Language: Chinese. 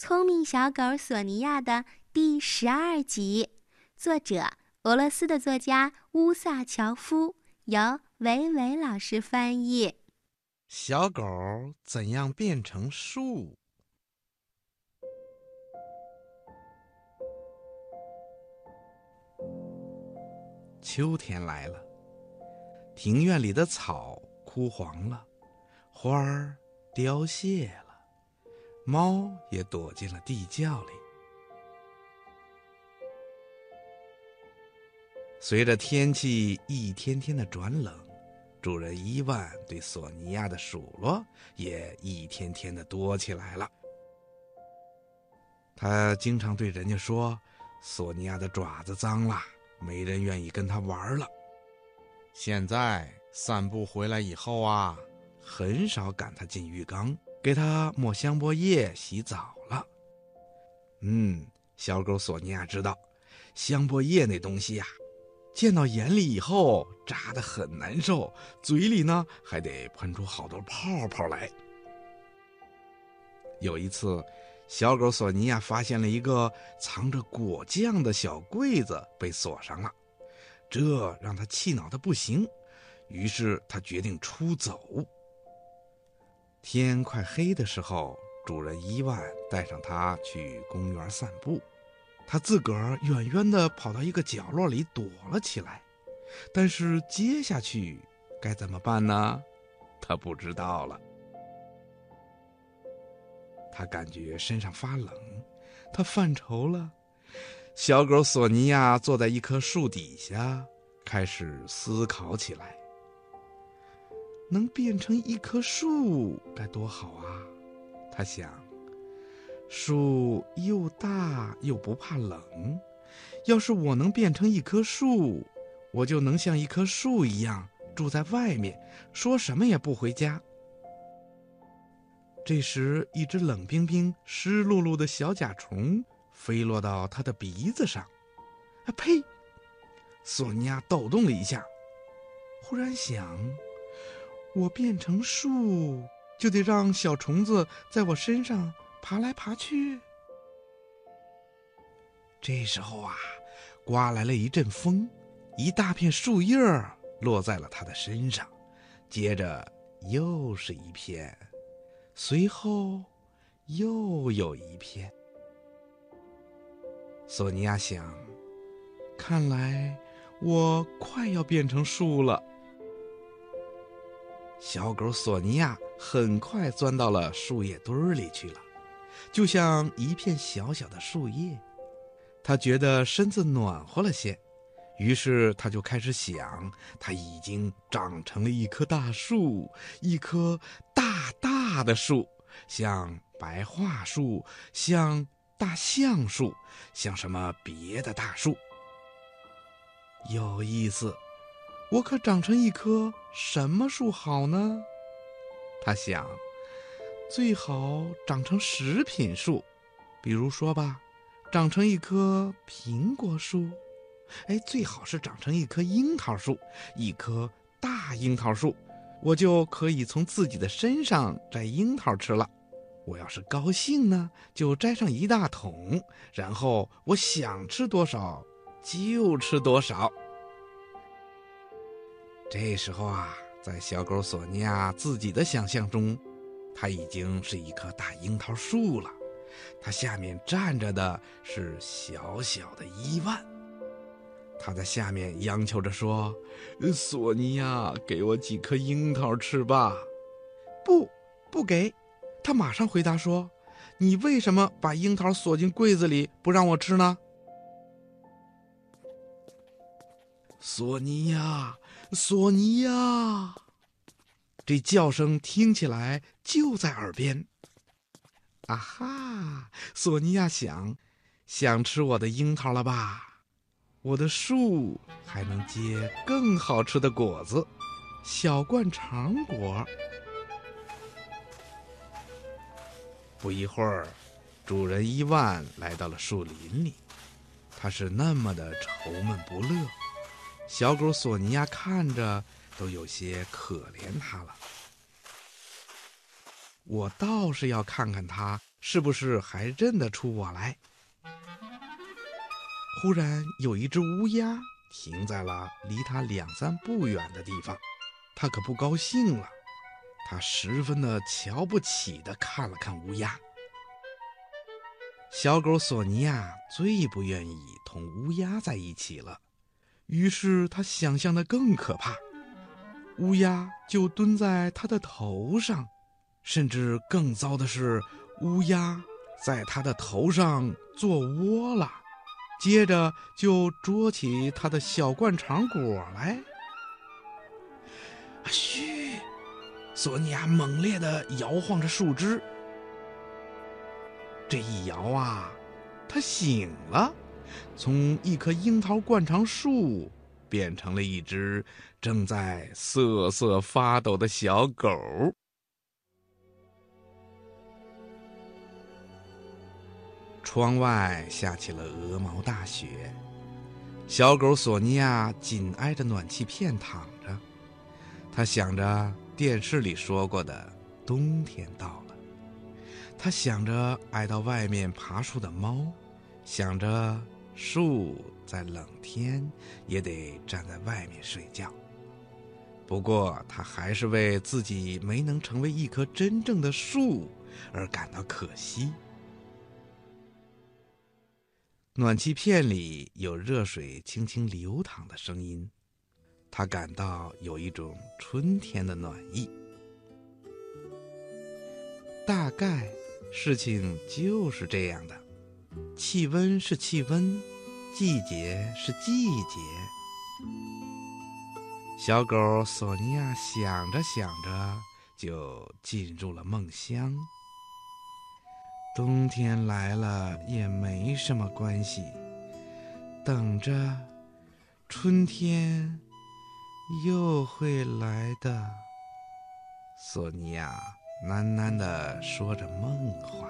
聪明小狗索尼娅》的第十二集，作者俄罗斯的作家乌萨乔夫，由维维老师翻译。小狗怎样变成树？秋天来了，庭院里的草枯黄了，花儿凋谢了，猫也躲进了地窖里。随着天气一天天的转冷，主人伊万对索尼娅的数落也一天天的多起来了。他经常对人家说：“索尼娅的爪子脏了。”没人愿意跟他玩了。现在散步回来以后啊，很少赶他进浴缸，给他抹香波液洗澡了。嗯，小狗索尼娅知道，香波液那东西呀，溅到眼里以后扎得很难受，嘴里呢还得喷出好多泡泡来。有一次。小狗索尼娅发现了一个藏着果酱的小柜子，被锁上了，这让他气恼的不行。于是他决定出走。天快黑的时候，主人伊万带上它去公园散步，它自个儿远远地跑到一个角落里躲了起来。但是接下去该怎么办呢？他不知道了。他感觉身上发冷，他犯愁了。小狗索尼娅坐在一棵树底下，开始思考起来。能变成一棵树该多好啊！他想，树又大又不怕冷。要是我能变成一棵树，我就能像一棵树一样住在外面，说什么也不回家。这时，一只冷冰冰、湿漉漉的小甲虫飞落到他的鼻子上。啊呸！索尼娅抖动了一下，忽然想：我变成树，就得让小虫子在我身上爬来爬去。这时候啊，刮来了一阵风，一大片树叶落在了他的身上，接着又是一片。随后，又有一片。索尼娅想，看来我快要变成树了。小狗索尼娅很快钻到了树叶堆里去了，就像一片小小的树叶。它觉得身子暖和了些，于是它就开始想，它已经长成了一棵大树，一棵大。大的树，像白桦树，像大橡树，像什么别的大树？有意思，我可长成一棵什么树好呢？他想，最好长成食品树，比如说吧，长成一棵苹果树，哎，最好是长成一棵樱桃树，一棵大樱桃树。我就可以从自己的身上摘樱桃吃了。我要是高兴呢，就摘上一大桶，然后我想吃多少就吃多少。这时候啊，在小狗索尼娅自己的想象中，它已经是一棵大樱桃树了。它下面站着的是小小的伊万。他在下面央求着说：“索尼娅，给我几颗樱桃吃吧。”“不，不给。”他马上回答说：“你为什么把樱桃锁进柜子里，不让我吃呢？”索尼娅，索尼娅，这叫声听起来就在耳边。啊哈！索尼娅想，想吃我的樱桃了吧？我的树还能结更好吃的果子，小灌肠果。不一会儿，主人伊万来到了树林里，他是那么的愁闷不乐。小狗索尼娅看着都有些可怜他了。我倒是要看看他是不是还认得出我来？忽然有一只乌鸦停在了离他两三步远的地方，他可不高兴了。他十分的瞧不起的看了看乌鸦。小狗索尼娅最不愿意同乌鸦在一起了，于是他想象的更可怕，乌鸦就蹲在他的头上，甚至更糟的是，乌鸦在他的头上做窝了，接着就捉起他的小灌肠果来。嘘！索尼娅猛烈地摇晃着树枝，这一摇啊，他醒了，从一棵樱桃灌肠树变成了一只正在瑟瑟发抖的小狗。窗外下起了鹅毛大雪，小狗索尼娅紧挨着暖气片躺着，它想着。电视里说过的冬天到了，他想着爱到外面爬树的猫，想着树在冷天也得站在外面睡觉。不过他还是为自己没能成为一棵真正的树而感到可惜。暖气片里有热水轻轻流淌的声音。他感到有一种春天的暖意。大概事情就是这样的，气温是气温，季节是季节。小狗索尼娅想着想着，就进入了梦乡。冬天来了也没什么关系，等着春天。又会来的，索尼娅喃喃地说着梦话。